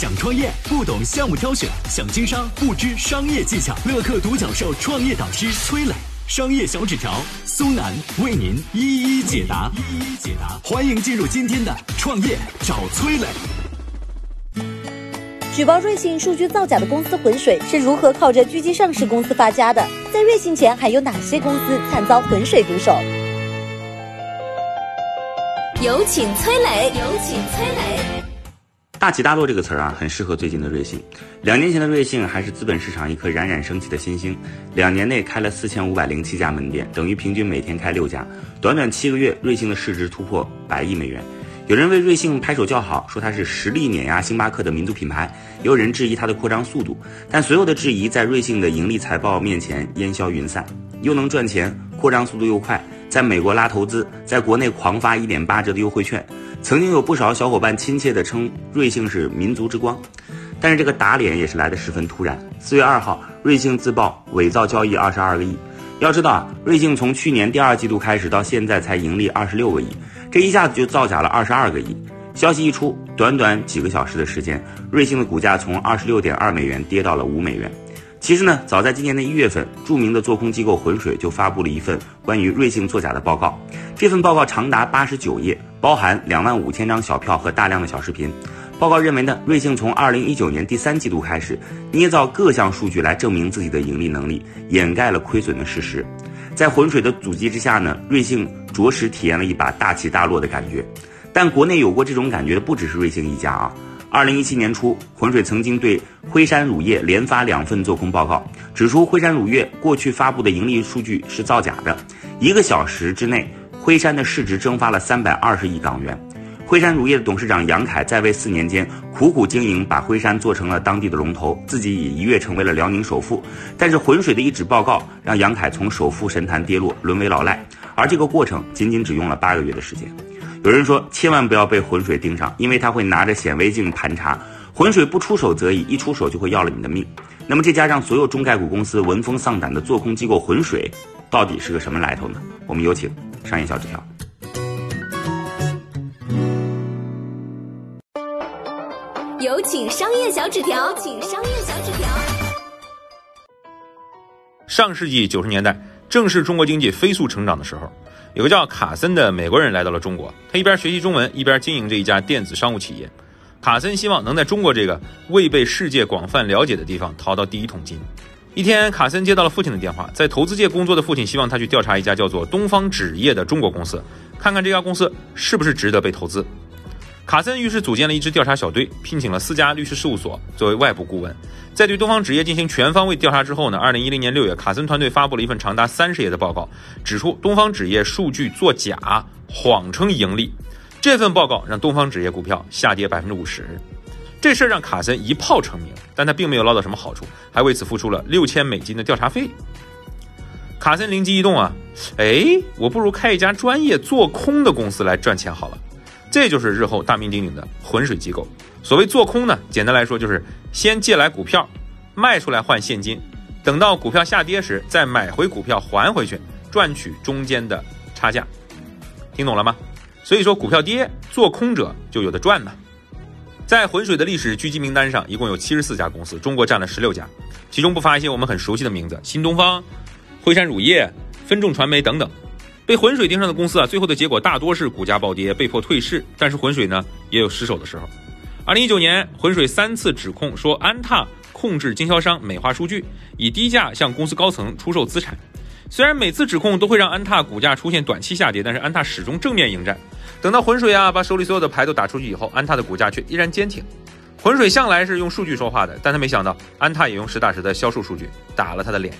想创业不懂项目挑选，想经商不知商业技巧。乐客独角兽创业导师崔磊，商业小纸条苏南为您一一解答。一一解答，欢迎进入今天的创业找崔磊。举报瑞幸数据造假的公司浑水是如何靠着狙击上市公司发家的？在瑞幸前还有哪些公司惨遭浑水毒手？有请崔磊，有请崔磊。大起大落这个词儿啊，很适合最近的瑞幸。两年前的瑞幸还是资本市场一颗冉冉升起的新星，两年内开了四千五百零七家门店，等于平均每天开六家。短短七个月，瑞幸的市值突破百亿美元。有人为瑞幸拍手叫好，说它是实力碾压星巴克的民族品牌；也有人质疑它的扩张速度。但所有的质疑在瑞幸的盈利财报面前烟消云散。又能赚钱，扩张速度又快，在美国拉投资，在国内狂发一点八折的优惠券。曾经有不少小伙伴亲切地称瑞幸是民族之光，但是这个打脸也是来得十分突然。四月二号，瑞幸自曝伪造交易二十二个亿。要知道啊，瑞幸从去年第二季度开始到现在才盈利二十六个亿，这一下子就造假了二十二个亿。消息一出，短短几个小时的时间，瑞幸的股价从二十六点二美元跌到了五美元。其实呢，早在今年的一月份，著名的做空机构浑水就发布了一份关于瑞幸作假的报告。这份报告长达八十九页，包含两万五千张小票和大量的小视频。报告认为呢，瑞幸从二零一九年第三季度开始，捏造各项数据来证明自己的盈利能力，掩盖了亏损的事实。在浑水的阻击之下呢，瑞幸着实体验了一把大起大落的感觉。但国内有过这种感觉的不只是瑞幸一家啊。二零一七年初，浑水曾经对辉山乳业连发两份做空报告，指出辉山乳业过去发布的盈利数据是造假的。一个小时之内，辉山的市值蒸发了三百二十亿港元。辉山乳业的董事长杨凯在位四年间，苦苦经营，把辉山做成了当地的龙头，自己也一跃成为了辽宁首富。但是浑水的一纸报告，让杨凯从首富神坛跌落，沦为老赖。而这个过程仅仅只用了八个月的时间。有人说，千万不要被浑水盯上，因为他会拿着显微镜盘查。浑水不出手则已，一出手就会要了你的命。那么这家让所有中概股公司闻风丧胆的做空机构浑水，到底是个什么来头呢？我们有请商业小纸条。有请商业小纸条，请商业小纸条。上世纪九十年代，正是中国经济飞速成长的时候。有个叫卡森的美国人来到了中国，他一边学习中文，一边经营着一家电子商务企业。卡森希望能在中国这个未被世界广泛了解的地方淘到第一桶金。一天，卡森接到了父亲的电话，在投资界工作的父亲希望他去调查一家叫做东方纸业的中国公司，看看这家公司是不是值得被投资。卡森于是组建了一支调查小队，聘请了四家律师事务所作为外部顾问。在对东方纸业进行全方位调查之后呢，二零一零年六月，卡森团队发布了一份长达三十页的报告，指出东方纸业数据作假，谎称盈利。这份报告让东方纸业股票下跌百分之五十。这事儿让卡森一炮成名，但他并没有捞到什么好处，还为此付出了六千美金的调查费。卡森灵机一动啊，哎，我不如开一家专业做空的公司来赚钱好了。这就是日后大名鼎鼎的浑水机构。所谓做空呢，简单来说就是先借来股票，卖出来换现金，等到股票下跌时再买回股票还回去，赚取中间的差价。听懂了吗？所以说股票跌，做空者就有的赚呢。在浑水的历史狙击名单上，一共有七十四家公司，中国占了十六家，其中不乏一些我们很熟悉的名字：新东方、辉山乳业、分众传媒等等。被浑水盯上的公司啊，最后的结果大多是股价暴跌，被迫退市。但是浑水呢，也有失手的时候。二零一九年，浑水三次指控说安踏控制经销商美化数据，以低价向公司高层出售资产。虽然每次指控都会让安踏股价出现短期下跌，但是安踏始终正面迎战。等到浑水啊把手里所有的牌都打出去以后，安踏的股价却依然坚挺。浑水向来是用数据说话的，但他没想到安踏也用实打实的销售数据打了他的脸。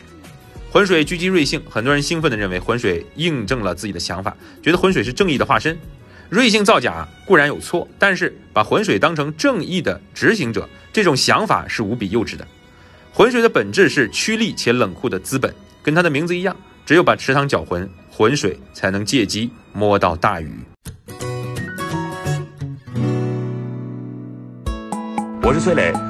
浑水狙击瑞幸，很多人兴奋地认为浑水印证了自己的想法，觉得浑水是正义的化身。瑞幸造假固然有错，但是把浑水当成正义的执行者，这种想法是无比幼稚的。浑水的本质是趋利且冷酷的资本，跟它的名字一样，只有把池塘搅浑，浑水才能借机摸到大鱼。我是崔磊。